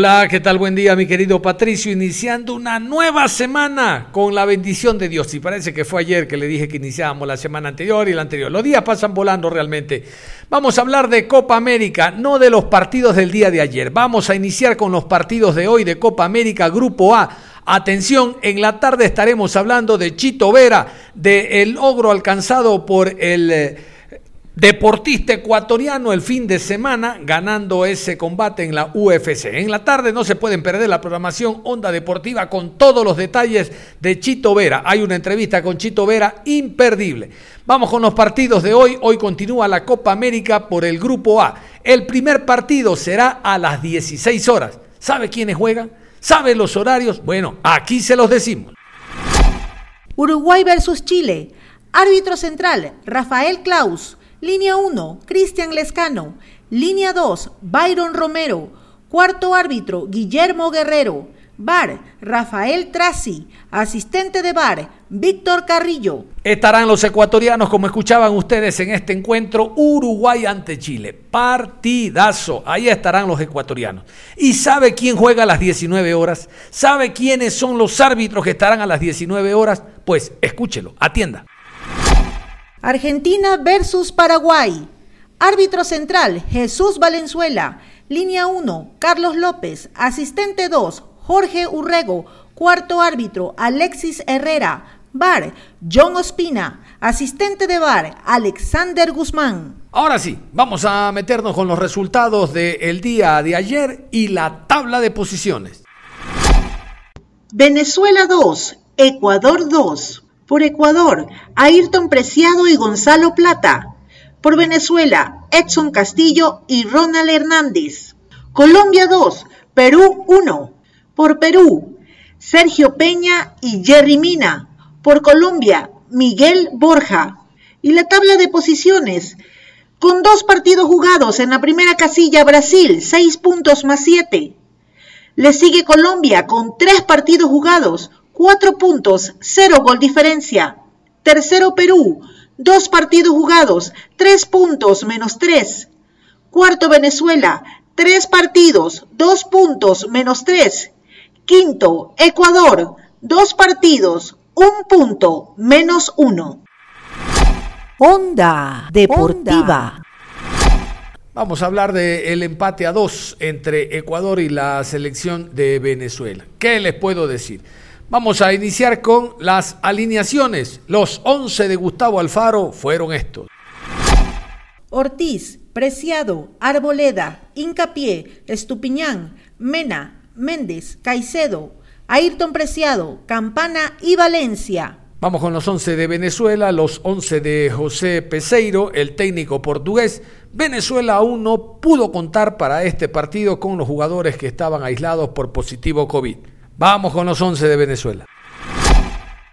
Hola, ¿qué tal? Buen día, mi querido Patricio. Iniciando una nueva semana con la bendición de Dios. Y parece que fue ayer que le dije que iniciábamos la semana anterior y la anterior. Los días pasan volando realmente. Vamos a hablar de Copa América, no de los partidos del día de ayer. Vamos a iniciar con los partidos de hoy de Copa América, Grupo A. Atención, en la tarde estaremos hablando de Chito Vera, del logro alcanzado por el eh, deportista ecuatoriano el fin de semana ganando ese combate en la UFC. En la tarde no se pueden perder la programación Onda Deportiva con todos los detalles de Chito Vera. Hay una entrevista con Chito Vera imperdible. Vamos con los partidos de hoy. Hoy continúa la Copa América por el Grupo A. El primer partido será a las 16 horas. ¿Sabe quiénes juegan? ¿Sabe los horarios? Bueno, aquí se los decimos. Uruguay versus Chile. Árbitro central, Rafael Klaus. Línea 1, Cristian Lescano. Línea 2, Byron Romero. Cuarto árbitro, Guillermo Guerrero. Bar, Rafael Traci. Asistente de bar, Víctor Carrillo. Estarán los ecuatorianos, como escuchaban ustedes en este encuentro, Uruguay ante Chile. Partidazo. Ahí estarán los ecuatorianos. ¿Y sabe quién juega a las 19 horas? ¿Sabe quiénes son los árbitros que estarán a las 19 horas? Pues escúchelo, atienda. Argentina versus Paraguay. Árbitro central, Jesús Valenzuela. Línea 1, Carlos López. Asistente 2, Jorge Urrego. Cuarto árbitro, Alexis Herrera. Bar, John Ospina. Asistente de bar, Alexander Guzmán. Ahora sí, vamos a meternos con los resultados del día de ayer y la tabla de posiciones. Venezuela 2, Ecuador 2. Por Ecuador, Ayrton Preciado y Gonzalo Plata. Por Venezuela, Edson Castillo y Ronald Hernández. Colombia 2, Perú 1. Por Perú, Sergio Peña y Jerry Mina. Por Colombia, Miguel Borja. Y la tabla de posiciones. Con dos partidos jugados en la primera casilla, Brasil, 6 puntos más 7. Le sigue Colombia con tres partidos jugados, 4 puntos, 0 gol diferencia. Tercero Perú, dos partidos jugados, 3 puntos menos 3. Cuarto Venezuela, tres partidos, 2 puntos menos 3. Quinto Ecuador, dos partidos, un punto menos 1. Onda Deportiva. Vamos a hablar del empate a dos entre Ecuador y la selección de Venezuela. ¿Qué les puedo decir? Vamos a iniciar con las alineaciones. Los 11 de Gustavo Alfaro fueron estos. Ortiz, Preciado, Arboleda, Incapié, Estupiñán, Mena, Méndez, Caicedo, Ayrton Preciado, Campana y Valencia. Vamos con los 11 de Venezuela, los 11 de José Peseiro, el técnico portugués. Venezuela aún no pudo contar para este partido con los jugadores que estaban aislados por positivo COVID. Vamos con los 11 de Venezuela.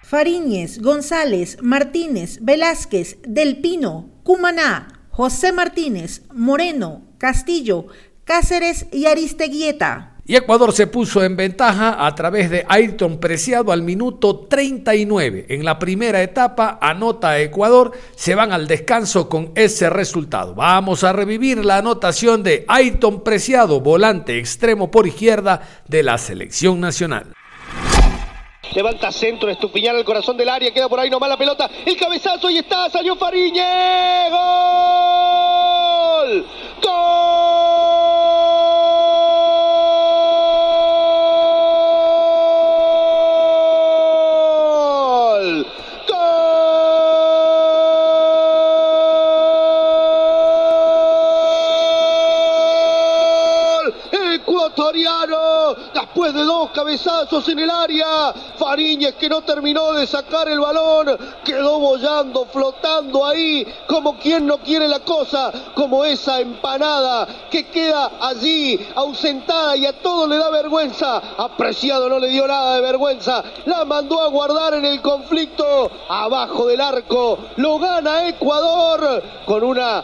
Fariñez, González, Martínez, Velázquez, Del Pino, Cumaná, José Martínez, Moreno, Castillo, Cáceres y Aristeguieta. Y Ecuador se puso en ventaja a través de Ayrton Preciado al minuto 39. En la primera etapa anota Ecuador, se van al descanso con ese resultado. Vamos a revivir la anotación de Ayrton Preciado, volante extremo por izquierda de la selección nacional. Levanta centro, Estupiñán al corazón del área, queda por ahí nomás la pelota. El cabezazo y está, salió Fariñez. ¡Gol! ¡Gol! De dos cabezazos en el área. Fariñez que no terminó de sacar el balón, quedó bollando, flotando ahí, como quien no quiere la cosa, como esa empanada que queda allí ausentada y a todo le da vergüenza. Apreciado no le dio nada de vergüenza, la mandó a guardar en el conflicto abajo del arco. Lo gana Ecuador con una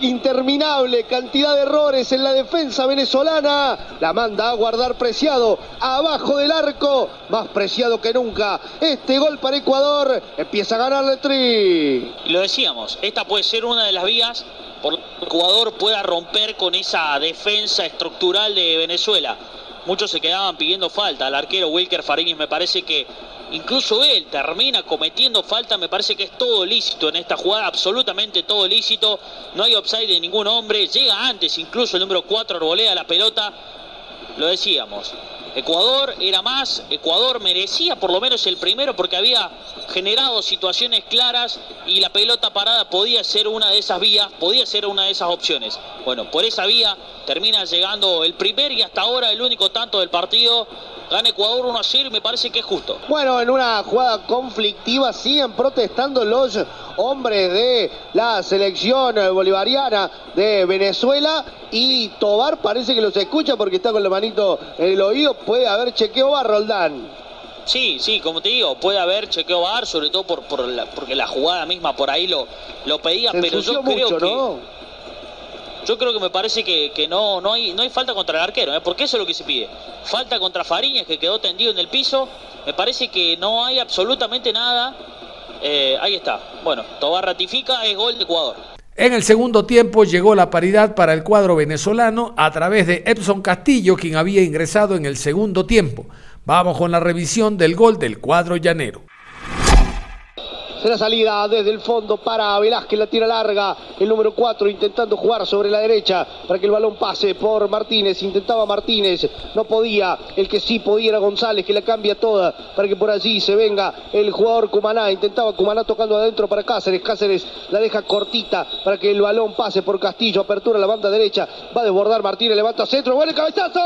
interminable cantidad de errores en la defensa venezolana. La manda a guardar Preciado abajo del arco, más preciado que nunca. Este gol para Ecuador empieza a ganarle tri. lo decíamos, esta puede ser una de las vías por la que Ecuador pueda romper con esa defensa estructural de Venezuela. Muchos se quedaban pidiendo falta. Al arquero Wilker Fariñez me parece que incluso él termina cometiendo falta, me parece que es todo lícito en esta jugada, absolutamente todo lícito, no hay upside de ningún hombre, llega antes incluso el número 4 arbolea la pelota, lo decíamos, Ecuador era más, Ecuador merecía por lo menos el primero porque había generado situaciones claras y la pelota parada podía ser una de esas vías, podía ser una de esas opciones. Bueno, por esa vía termina llegando el primer y hasta ahora el único tanto del partido Gana Ecuador 1 a 0 y me parece que es justo. Bueno, en una jugada conflictiva siguen protestando los hombres de la selección bolivariana de Venezuela y Tobar parece que los escucha porque está con la manito en el oído. Puede haber chequeo a Roldán. Sí, sí, como te digo, puede haber chequeo bar, sobre todo por, por la, porque la jugada misma por ahí lo, lo pedía, pero yo creo que... Yo creo que me parece que, no, no, hay, no hay falta contra el arquero, ¿eh? porque eso es lo que se pide. Falta contra Fariñas, que quedó tendido en el piso. Me parece que no hay absolutamente nada. Eh, ahí está. Bueno, Tobar ratifica, es gol de Ecuador. En el segundo tiempo llegó la paridad para el cuadro venezolano a través de Epson Castillo, quien había ingresado en el segundo tiempo. Vamos con la revisión del gol del cuadro llanero la salida desde el fondo para Velázquez, la tira larga. El número 4 intentando jugar sobre la derecha para que el balón pase por Martínez. Intentaba Martínez, no podía. El que sí podía era González, que la cambia toda para que por allí se venga el jugador Cumaná. Intentaba Cumaná tocando adentro para Cáceres. Cáceres la deja cortita para que el balón pase por Castillo. Apertura la banda derecha. Va a desbordar Martínez, levanta centro. ¡Bueno, cabezazo!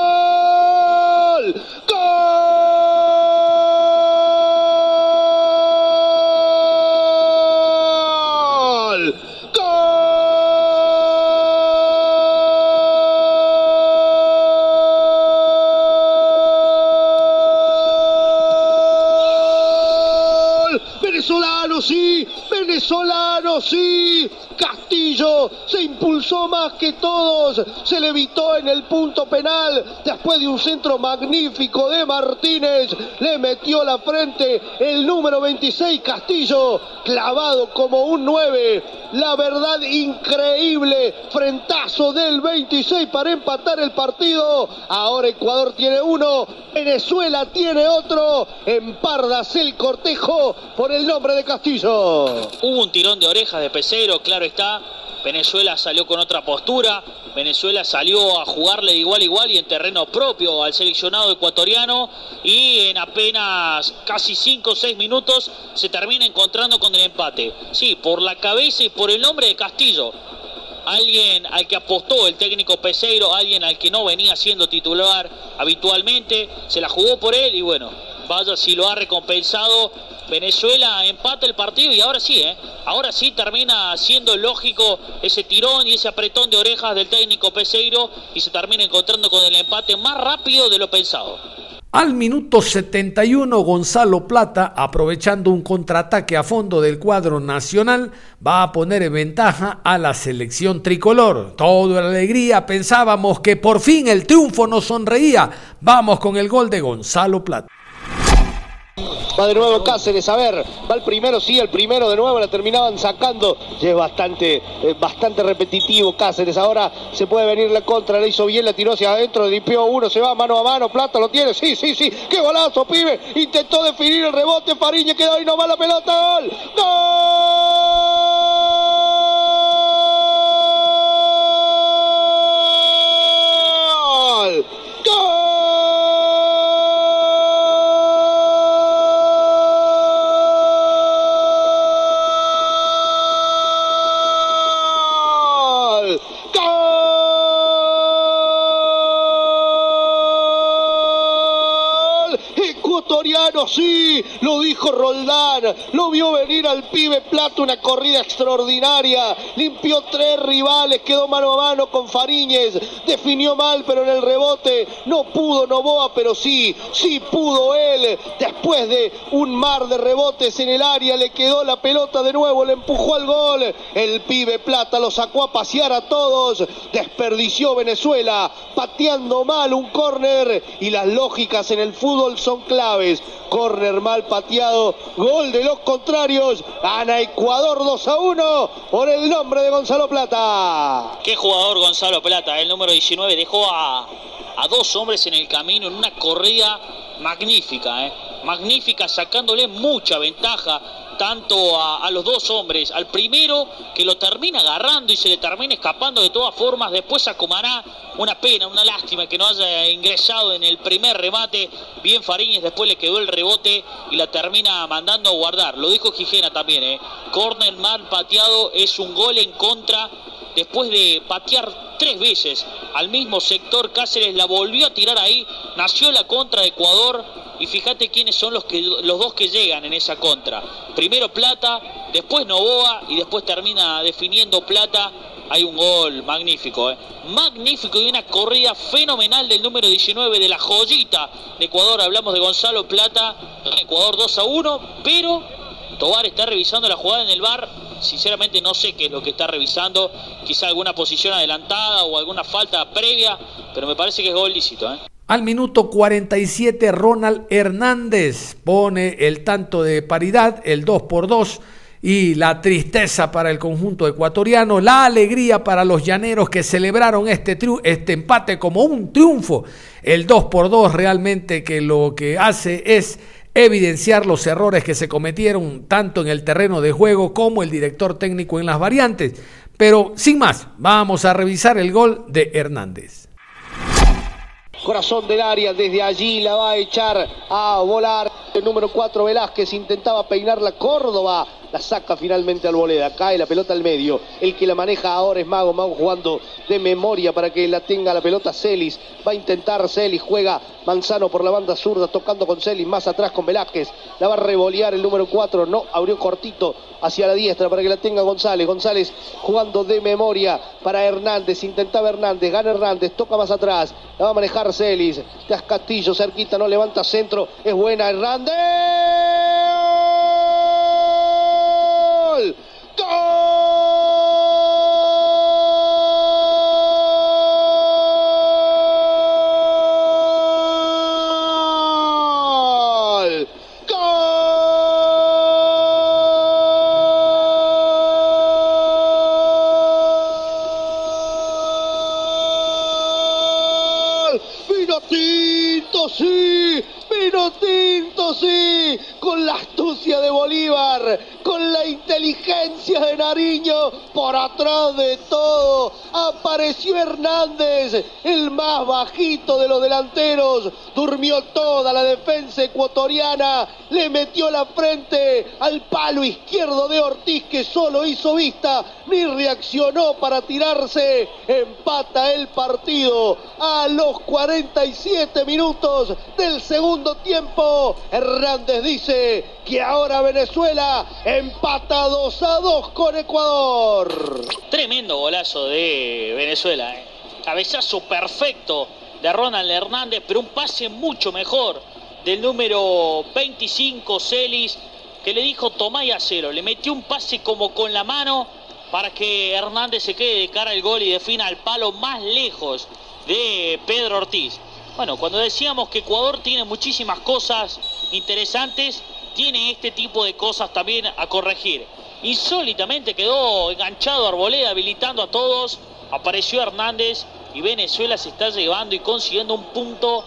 ¡Gol! Venezolano, sí. Castillo se impulsó más que todos, se le evitó en el punto penal después de un centro magnífico de Martínez, le metió la frente el número 26 Castillo, clavado como un 9. La verdad increíble, frentazo del 26 para empatar el partido. Ahora Ecuador tiene uno, Venezuela tiene otro. En Pardas el cortejo por el nombre de Castillo. Hubo un tirón de orejas de Pesero, claro está. Venezuela salió con otra postura, Venezuela salió a jugarle de igual a igual y en terreno propio al seleccionado ecuatoriano y en apenas casi 5 o 6 minutos se termina encontrando con el empate. Sí, por la cabeza y por el nombre de Castillo. Alguien al que apostó el técnico Peseiro, alguien al que no venía siendo titular habitualmente, se la jugó por él y bueno, vaya si lo ha recompensado Venezuela empata el partido y ahora sí, ¿eh? ahora sí termina siendo lógico ese tirón y ese apretón de orejas del técnico Peseiro y se termina encontrando con el empate más rápido de lo pensado. Al minuto 71, Gonzalo Plata, aprovechando un contraataque a fondo del cuadro nacional, va a poner en ventaja a la selección tricolor. Todo alegría, pensábamos que por fin el triunfo nos sonreía. Vamos con el gol de Gonzalo Plata. Va de nuevo Cáceres, a ver, va el primero, sí, el primero de nuevo, la terminaban sacando. Y es bastante, eh, bastante repetitivo Cáceres. Ahora se puede venir la contra, la hizo bien, la tiró hacia adentro, limpió uno, se va mano a mano, Plata lo tiene, sí, sí, sí, qué golazo, pibe. Intentó definir el rebote, Fariña quedó ahí nomás la pelota, gol. ¡Gol! Sí, lo dijo Roldán, lo vio venir al pibe Plata, una corrida extraordinaria, limpió tres rivales, quedó mano a mano con Fariñez, definió mal, pero en el rebote no pudo Novoa, pero sí, sí pudo él, después de un mar de rebotes en el área, le quedó la pelota de nuevo, le empujó al gol, el pibe Plata lo sacó a pasear a todos, desperdició Venezuela, pateando mal un córner y las lógicas en el fútbol son claves. Córner mal pateado, gol de los contrarios, gana Ecuador 2 a 1 por el nombre de Gonzalo Plata. Qué jugador Gonzalo Plata, el número 19, dejó a, a dos hombres en el camino en una corrida magnífica, ¿eh? Magnífica, sacándole mucha ventaja tanto a, los dos hombres, al primero que lo termina agarrando y se le termina escapando de todas formas, después a Comará, una pena, una lástima que no haya ingresado en el primer remate, bien Fariñez, después le quedó el rebote y la termina mandando a guardar, lo dijo Gijena también, ¿eh? corner mal pateado, es un gol en contra, después de patear tres veces al mismo sector, Cáceres la volvió a tirar ahí, nació la contra de Ecuador, y fíjate quiénes son los, que, los dos que llegan en esa contra. Primero Plata, después Novoa y después termina definiendo Plata. Hay un gol magnífico, ¿eh? magnífico y una corrida fenomenal del número 19 de la joyita de Ecuador. Hablamos de Gonzalo Plata, Ecuador 2 a 1, pero Tobar está revisando la jugada en el bar. Sinceramente no sé qué es lo que está revisando, quizá alguna posición adelantada o alguna falta previa, pero me parece que es gol lícito. ¿eh? Al minuto 47, Ronald Hernández pone el tanto de paridad, el 2 por 2 y la tristeza para el conjunto ecuatoriano, la alegría para los llaneros que celebraron este, este empate como un triunfo. El 2 por 2 realmente que lo que hace es evidenciar los errores que se cometieron tanto en el terreno de juego como el director técnico en las variantes. Pero sin más, vamos a revisar el gol de Hernández corazón del área, desde allí la va a echar a volar. El número 4 Velázquez intentaba peinar la Córdoba, la saca finalmente al voleda, cae la pelota al medio. El que la maneja ahora es Mago, Mago jugando de memoria para que la tenga la pelota Celis. Va a intentar Celis, juega Manzano por la banda zurda, tocando con Celis, más atrás con Velázquez. La va a revolear el número 4, no, abrió cortito hacia la diestra para que la tenga González. González jugando de memoria para Hernández, intentaba Hernández, gana Hernández, toca más atrás, la va a manejar Celis. Castillo cerquita, no levanta centro, es buena Hernández. ¡Gol! Con la inteligencia de Nariño, por atrás de todo, apareció Hernández, el más bajito de los delanteros, durmió toda la defensa ecuatoriana, le metió la frente al palo izquierdo de Ortiz que solo hizo vista, ni reaccionó para tirarse, empata el partido a los 47 minutos del segundo tiempo. Hernández dice que ahora Venezuela empata 2 a 2 con Ecuador. Tremendo golazo de Venezuela. ¿eh? Cabezazo perfecto de Ronald Hernández, pero un pase mucho mejor del número 25, Celis, que le dijo tomá y acero. Le metió un pase como con la mano para que Hernández se quede de cara al gol y defina al palo más lejos de Pedro Ortiz. Bueno, cuando decíamos que Ecuador tiene muchísimas cosas interesantes, tiene este tipo de cosas también a corregir. Insólitamente quedó enganchado Arboleda, habilitando a todos. Apareció Hernández y Venezuela se está llevando y consiguiendo un punto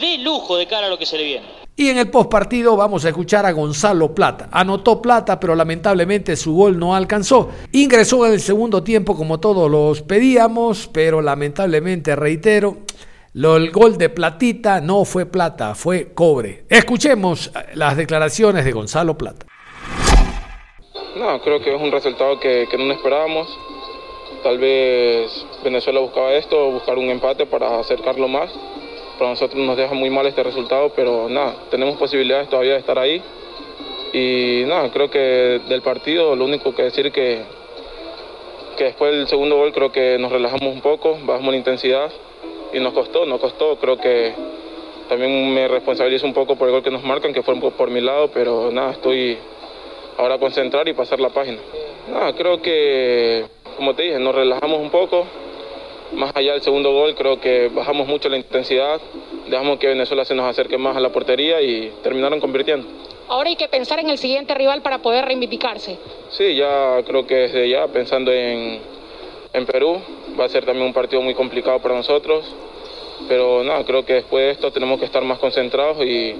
de lujo de cara a lo que se le viene. Y en el postpartido vamos a escuchar a Gonzalo Plata. Anotó Plata, pero lamentablemente su gol no alcanzó. Ingresó en el segundo tiempo como todos los pedíamos, pero lamentablemente, reitero, lo, el gol de Platita no fue plata, fue cobre. Escuchemos las declaraciones de Gonzalo Plata. No, creo que es un resultado que, que no esperábamos. Tal vez Venezuela buscaba esto, buscar un empate para acercarlo más. para nosotros nos deja muy mal este resultado, pero nada, tenemos posibilidades todavía de estar ahí. Y nada, creo que del partido lo único que decir que, que después del segundo gol creo que nos relajamos un poco, bajamos la intensidad y nos costó, nos costó, creo que también me responsabilizo un poco por el gol que nos marcan, que fue por mi lado, pero nada, estoy ahora a concentrar y pasar la página. Nada, creo que, como te dije, nos relajamos un poco, más allá del segundo gol, creo que bajamos mucho la intensidad, dejamos que Venezuela se nos acerque más a la portería y terminaron convirtiendo. Ahora hay que pensar en el siguiente rival para poder reivindicarse. Sí, ya creo que desde ya, pensando en, en Perú, va a ser también un partido muy complicado para nosotros, pero nada, creo que después de esto tenemos que estar más concentrados y,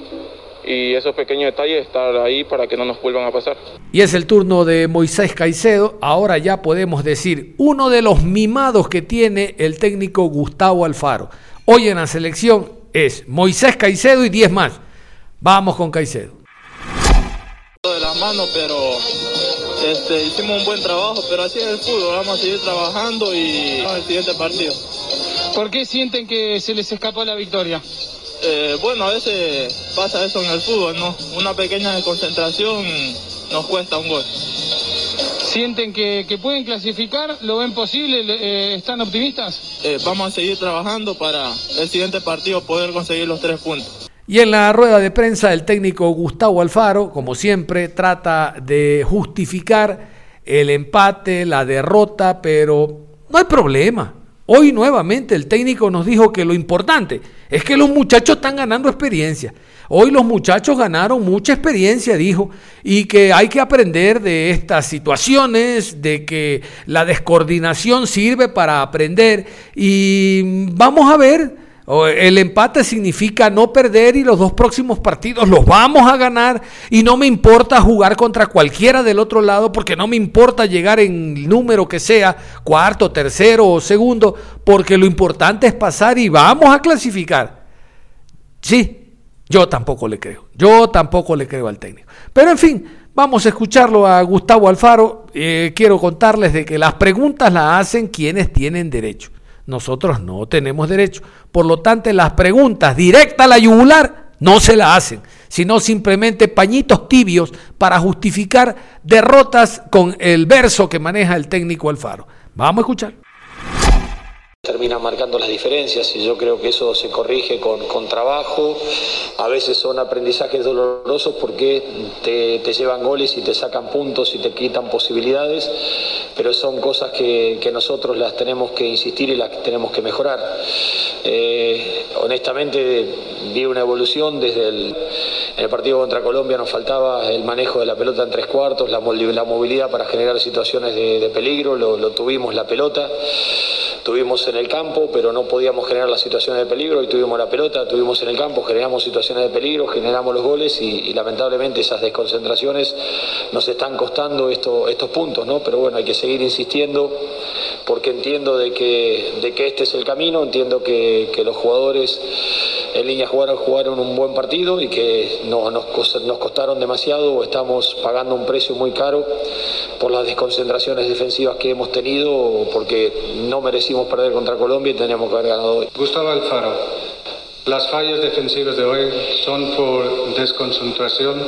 y esos pequeños detalles estar ahí para que no nos vuelvan a pasar. Y es el turno de Moisés Caicedo, ahora ya podemos decir uno de los mimados que tiene el técnico Gustavo Alfaro. Hoy en la selección es Moisés Caicedo y 10 más. Vamos con Caicedo. De la mano, pero este, hicimos un buen trabajo, pero así es el fútbol, vamos a seguir trabajando y vamos al siguiente partido. ¿Por qué sienten que se les escapó la victoria? Eh, bueno, a veces pasa eso en el fútbol, ¿no? Una pequeña desconcentración nos cuesta un gol. ¿Sienten que, pueden clasificar? ¿Lo ven posible? Eh, ¿Están optimistas? Eh, vamos a seguir trabajando para el siguiente partido poder conseguir los tres puntos. Y en la rueda de prensa el técnico Gustavo Alfaro, como siempre, trata de justificar el empate, la derrota, pero no hay problema. Hoy nuevamente el técnico nos dijo que lo importante es que los muchachos están ganando experiencia. Hoy los muchachos ganaron mucha experiencia, dijo, y que hay que aprender de estas situaciones, de que la descoordinación sirve para aprender. Y vamos a ver el empate significa no perder y los dos próximos partidos los vamos a ganar y no me importa jugar contra cualquiera del otro lado porque no me importa llegar en el número que sea, cuarto, tercero o segundo, porque lo importante es pasar y vamos a clasificar. Sí, yo tampoco le creo, yo tampoco le creo al técnico. Pero en fin, vamos a escucharlo a Gustavo Alfaro. Eh, quiero contarles de que las preguntas las hacen quienes tienen derecho. Nosotros no tenemos derecho. Por lo tanto, las preguntas directas a la yugular no se la hacen, sino simplemente pañitos tibios para justificar derrotas con el verso que maneja el técnico Alfaro. Vamos a escuchar terminan marcando las diferencias y yo creo que eso se corrige con, con trabajo. A veces son aprendizajes dolorosos porque te, te, llevan goles y te sacan puntos y te quitan posibilidades, pero son cosas que, que nosotros las tenemos que insistir y las tenemos que mejorar. Eh, honestamente vi una evolución desde el, el, partido contra Colombia, nos faltaba el manejo de la pelota en tres cuartos, la, la movilidad para generar situaciones de, peligro, lo tuvimos la pelota. Tuvimos en el campo, pero no podíamos generar las situaciones de peligro y tuvimos la pelota, tuvimos en el campo, generamos situaciones de peligro, generamos los goles y, lamentablemente esas desconcentraciones nos están costando esto, estos puntos, ¿no? Pero bueno, hay que seguir insistiendo porque entiendo de que, de que este es el camino, entiendo que los jugadores en línea jugaron, jugaron un buen partido y que no, nos, nos costaron demasiado o estamos pagando un precio muy caro por las desconcentraciones defensivas que hemos tenido porque no merecimos perder contra Colombia y teníamos que haber ganado hoy. Gustavo Alfaro, ¿las fallas defensivas de hoy son por desconcentración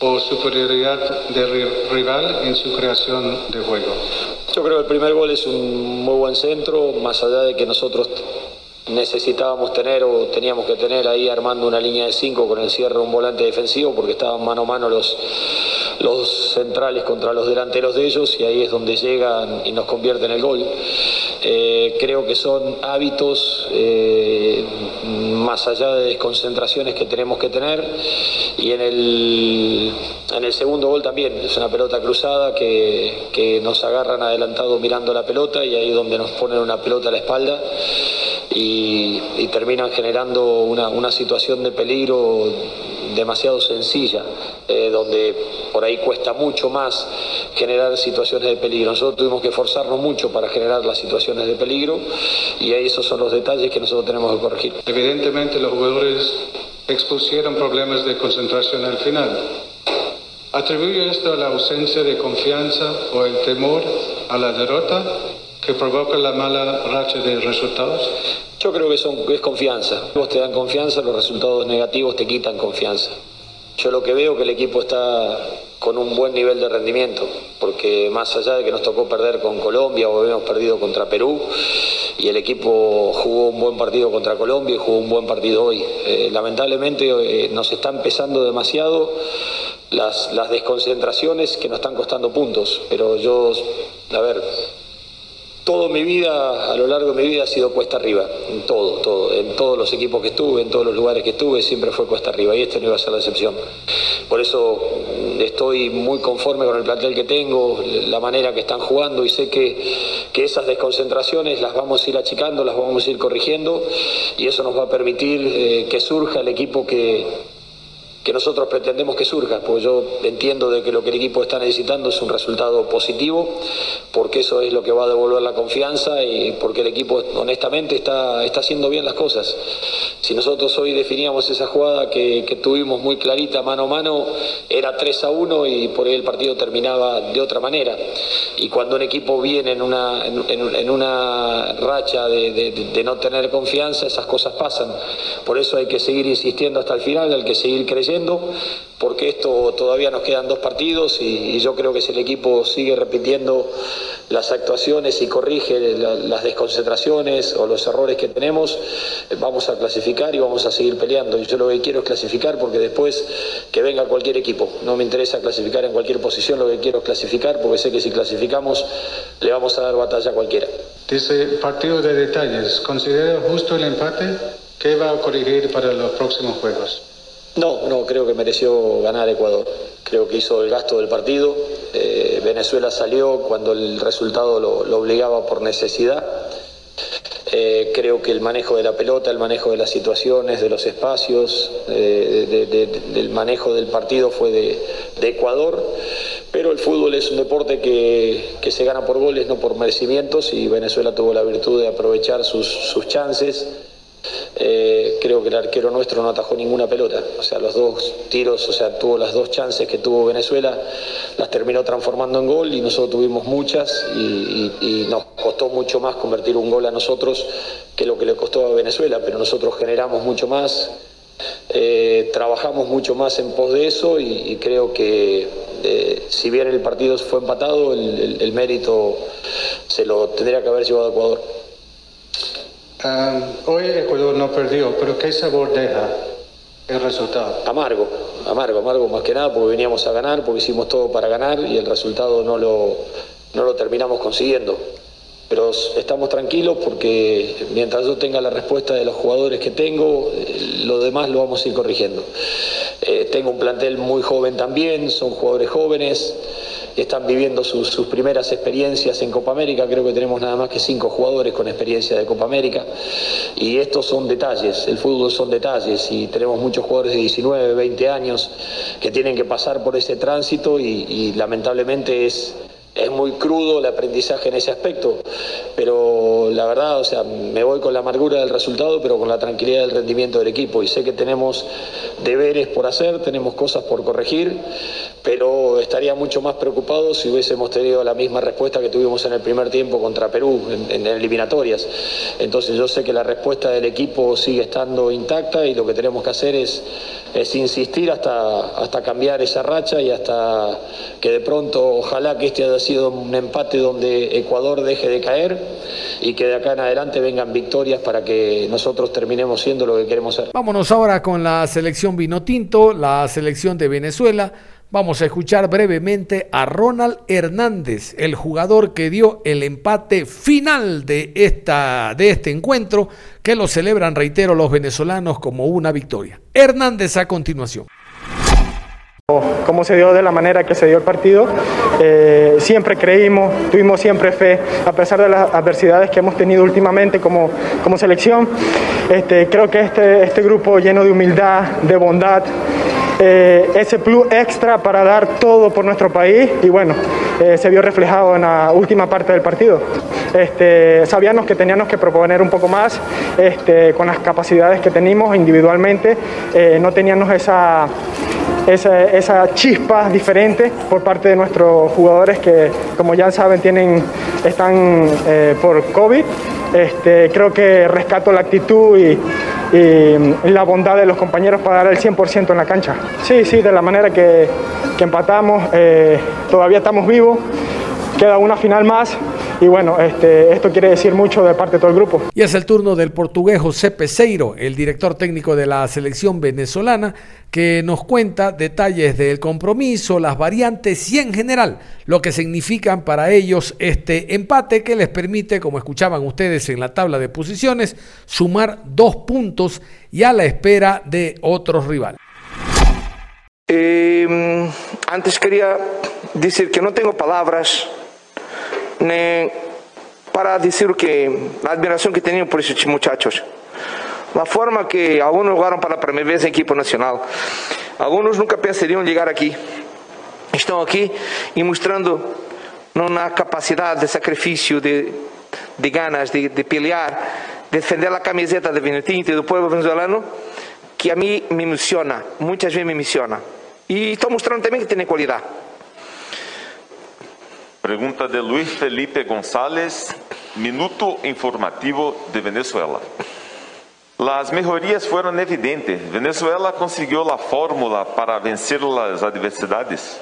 o superioridad del rival en su creación de juego? Yo creo que el primer gol es un muy buen centro, más allá de que nosotros necesitábamos tener o teníamos que tener ahí armando una línea de cinco con el cierre de un volante defensivo porque estaban mano a mano los, los centrales contra los delanteros de ellos y ahí es donde llegan y nos convierten el gol. Eh, creo que son hábitos eh, más allá de desconcentraciones que tenemos que tener y en el, en el segundo gol también es una pelota cruzada que, que nos agarran adelantado mirando la pelota y ahí es donde nos ponen una pelota a la espalda y, terminan generando una, situación de peligro demasiado sencilla, eh, donde por ahí cuesta mucho más generar situaciones de peligro. Nosotros tuvimos que esforzarnos mucho para generar las situaciones de peligro y ahí esos son los detalles que nosotros tenemos que corregir. Evidentemente los jugadores expusieron problemas de concentración al final. ¿Atribuye esto a la ausencia de confianza o el temor a la derrota? Que provoca la mala racha de resultados? Yo creo que es confianza. Vos te dan confianza, los resultados negativos te quitan confianza. Yo lo que veo que el equipo está con un buen nivel de rendimiento, porque más allá de que nos tocó perder con Colombia o habíamos perdido contra Perú, y el equipo jugó un buen partido contra Colombia y jugó un buen partido hoy. Eh, lamentablemente eh, nos están pesando demasiado las, las desconcentraciones que nos están costando puntos, pero yo, a ver, Toda mi vida, a lo largo de mi vida, ha sido cuesta arriba, en todo, todo, en todos los equipos que estuve, en todos los lugares que estuve, siempre fue cuesta arriba y este no iba a ser la excepción. Por eso mm, estoy muy conforme con el plantel que tengo, la manera que están jugando y sé que, que esas desconcentraciones las vamos a ir achicando, las vamos a ir corrigiendo y eso nos va a permitir eh, que surja el equipo que, que nosotros pretendemos que surja, pues yo entiendo de que lo que el equipo está necesitando es un resultado positivo, porque eso es lo que va a devolver la confianza y porque el equipo honestamente está, está haciendo bien las cosas. Si nosotros hoy definíamos esa jugada que, tuvimos muy clarita mano a mano, era 3 a 1 y por ahí el partido terminaba de otra manera. Y cuando un equipo viene en una, en, una racha de, de, de no tener confianza, esas cosas pasan. Por eso hay que seguir insistiendo hasta el final, hay que seguir creyendo porque esto todavía nos quedan dos partidos y, yo creo que si el equipo sigue repitiendo las actuaciones y corrige las desconcentraciones o los errores que tenemos, vamos a clasificar y vamos a seguir peleando. Y yo lo que quiero es clasificar porque después que venga cualquier equipo, no me interesa clasificar en cualquier posición, lo que quiero es clasificar porque sé que si clasificamos le vamos a dar batalla a cualquiera. Dice partido de detalles, ¿considera justo el empate? ¿Qué va a corregir para los próximos juegos? No, no, creo que mereció ganar Ecuador. Creo que hizo el gasto del partido. Eh, Venezuela salió cuando el resultado lo, obligaba por necesidad. Eh, creo que el manejo de la pelota, el manejo de las situaciones, de los espacios, eh, del manejo del partido fue de, Ecuador. Pero el fútbol es un deporte que, se gana por goles, no por merecimientos, y Venezuela tuvo la virtud de aprovechar sus, sus chances eh, creo que el arquero nuestro no atajó ninguna pelota. O sea, los dos tiros, o sea, tuvo las dos chances que tuvo Venezuela, las terminó transformando en gol y nosotros tuvimos muchas y, nos costó mucho más convertir un gol a nosotros que lo que le costó a Venezuela, pero nosotros generamos mucho más. Eh, trabajamos mucho más en pos de eso y, creo que eh, si bien el partido fue empatado, el mérito se lo tendría que haber llevado a Ecuador hoy Ecuador no perdió, pero ¿qué sabor deja el resultado? Amargo, amargo, amargo más que nada porque veníamos a ganar, porque hicimos todo para ganar y el resultado no lo, no lo terminamos consiguiendo. Pero estamos tranquilos porque mientras yo tenga la respuesta de los jugadores que tengo, eh, lo demás lo vamos a ir corrigiendo. Eh, tengo un plantel muy joven también, son jugadores jóvenes están viviendo sus, primeras experiencias en Copa América. Creo que tenemos nada más que cinco jugadores con experiencia de Copa América. Y estos son detalles, el fútbol son detalles. Y tenemos muchos jugadores de 19, 20 años que tienen que pasar por ese tránsito y lamentablemente es es muy crudo el aprendizaje en ese aspecto, pero la verdad, o sea, me voy con la amargura del resultado, pero con la tranquilidad del rendimiento del equipo y sé que tenemos deberes por hacer, tenemos cosas por corregir, pero estaría mucho más preocupado si hubiésemos tenido la misma respuesta que tuvimos en el primer tiempo contra Perú en, eliminatorias. Entonces yo sé que la respuesta del equipo sigue estando intacta y lo que tenemos que hacer es, es insistir hasta, hasta cambiar esa racha y hasta que de pronto, ojalá que este haya sido un empate donde Ecuador deje de caer y que de acá en adelante vengan victorias para que nosotros terminemos siendo lo que queremos ser. Vámonos ahora con la selección Vinotinto, la selección de Venezuela. Vamos a escuchar brevemente a Ronald Hernández, el jugador que dio el empate final de, esta, de este encuentro, que lo celebran, reitero, los venezolanos como una victoria. Hernández a continuación. Cómo se dio de la manera que se dio el partido, eh, siempre creímos, tuvimos siempre fe, a pesar de las adversidades que hemos tenido últimamente como, como selección. Este, creo que este, este grupo lleno de humildad, de bondad, eh, ese plus extra para dar todo por nuestro país y bueno, eh, se vio reflejado en la última parte del partido. Este, sabíamos que teníamos que proponer un poco más este, con las capacidades que teníamos individualmente, no teníamos esa esa, chispa diferente por parte de nuestros jugadores que, como ya saben, tienen, están eh, por COVID. Este, creo que rescato la actitud y, la bondad de los compañeros para dar el 100% en la cancha. Sí, sí, de la manera que, empatamos, eh, todavía estamos vivos, queda una final más y bueno, este, esto quiere decir mucho de parte de todo el grupo. Y es el turno del portugués José Peseiro, el director técnico de la selección venezolana, que nos cuenta detalles del compromiso, las variantes y en general lo que significan para ellos este empate que les permite, como escuchaban ustedes en la tabla de posiciones, sumar dos puntos y a la espera de otros rivales. Eh, antes quería decir que no tengo palabras para decir que la admiración que tenía por esos muchachos. La forma que algunos jugaron para la primera vez en equipo nacional. Algunos nunca pensarían llegar aquí. Están aquí y mostrando una capacidad de sacrificio, de, de ganas, de, de, pelear, de defender la camiseta de Venetinto y del pueblo venezolano, que a mí me emociona, muchas veces me emociona. Y está mostrando también que tiene cualidad. Pregunta de Luis Felipe González, Minuto Informativo de Venezuela. Las mejorías fueron evidentes. ¿Venezuela consiguió la fórmula para vencer las adversidades?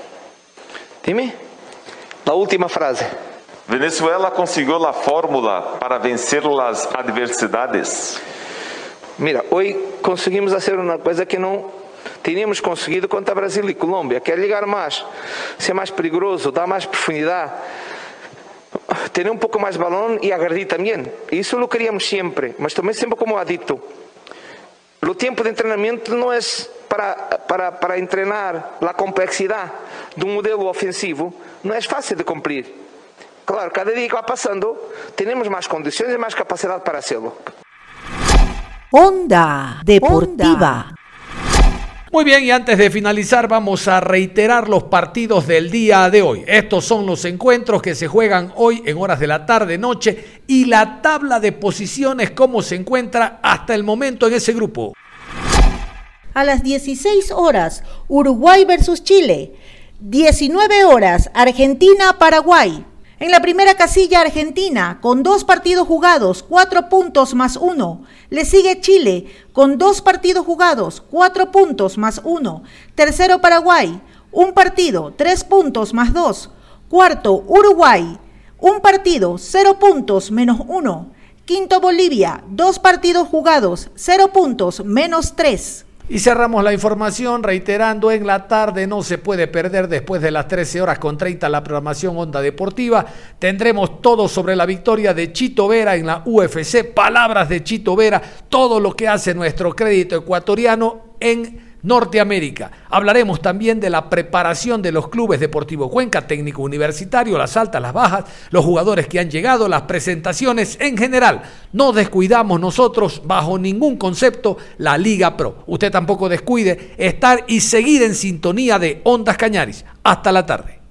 Dime, la última frase. ¿Venezuela consiguió la fórmula para vencer las adversidades? Mira, hoy conseguimos hacer una cosa que no teríamos conseguido contra Brasil e Colômbia, que é ligar mais, ser mais perigoso, dar mais profundidade, ter um pouco mais balão e agredir também. Isso lo queríamos sempre, mas também sempre como ha dito. O tempo de treinamento não é para, para, para entrenar a complexidade de um modelo ofensivo, não é fácil de cumprir. Claro, cada dia que vai passando, temos mais condições e mais capacidade para hacerlo. Onda Deportiva. Muy bien, y antes de finalizar vamos a reiterar los partidos del día de hoy. Estos son los encuentros que se juegan hoy en horas de la tarde, noche y la tabla de posiciones, cómo se encuentra hasta el momento en ese grupo. A las 16 horas, Uruguay versus Chile. 19 horas, Argentina-Paraguay. En la primera casilla Argentina, con dos partidos jugados, cuatro puntos más uno. Le sigue Chile, con dos partidos jugados, cuatro puntos más uno. Tercero Paraguay, un partido, tres puntos más dos. Cuarto Uruguay, un partido, cero puntos menos uno. Quinto Bolivia, dos partidos jugados, cero puntos menos tres. Y cerramos la información reiterando en la tarde no se puede perder después de las 13 horas con 30 la programación Onda Deportiva. Tendremos todo sobre la victoria de Chito Vera en la UFC, palabras de Chito Vera, todo lo que hace nuestro crédito ecuatoriano en Norteamérica. Hablaremos también de la preparación de los clubes Deportivo Cuenca, técnico universitario, las altas, las bajas, los jugadores que han llegado, las presentaciones en general. No descuidamos nosotros bajo ningún concepto la Liga Pro. Usted tampoco descuide estar y seguir en sintonía de Ondas Cañaris. Hasta la tarde.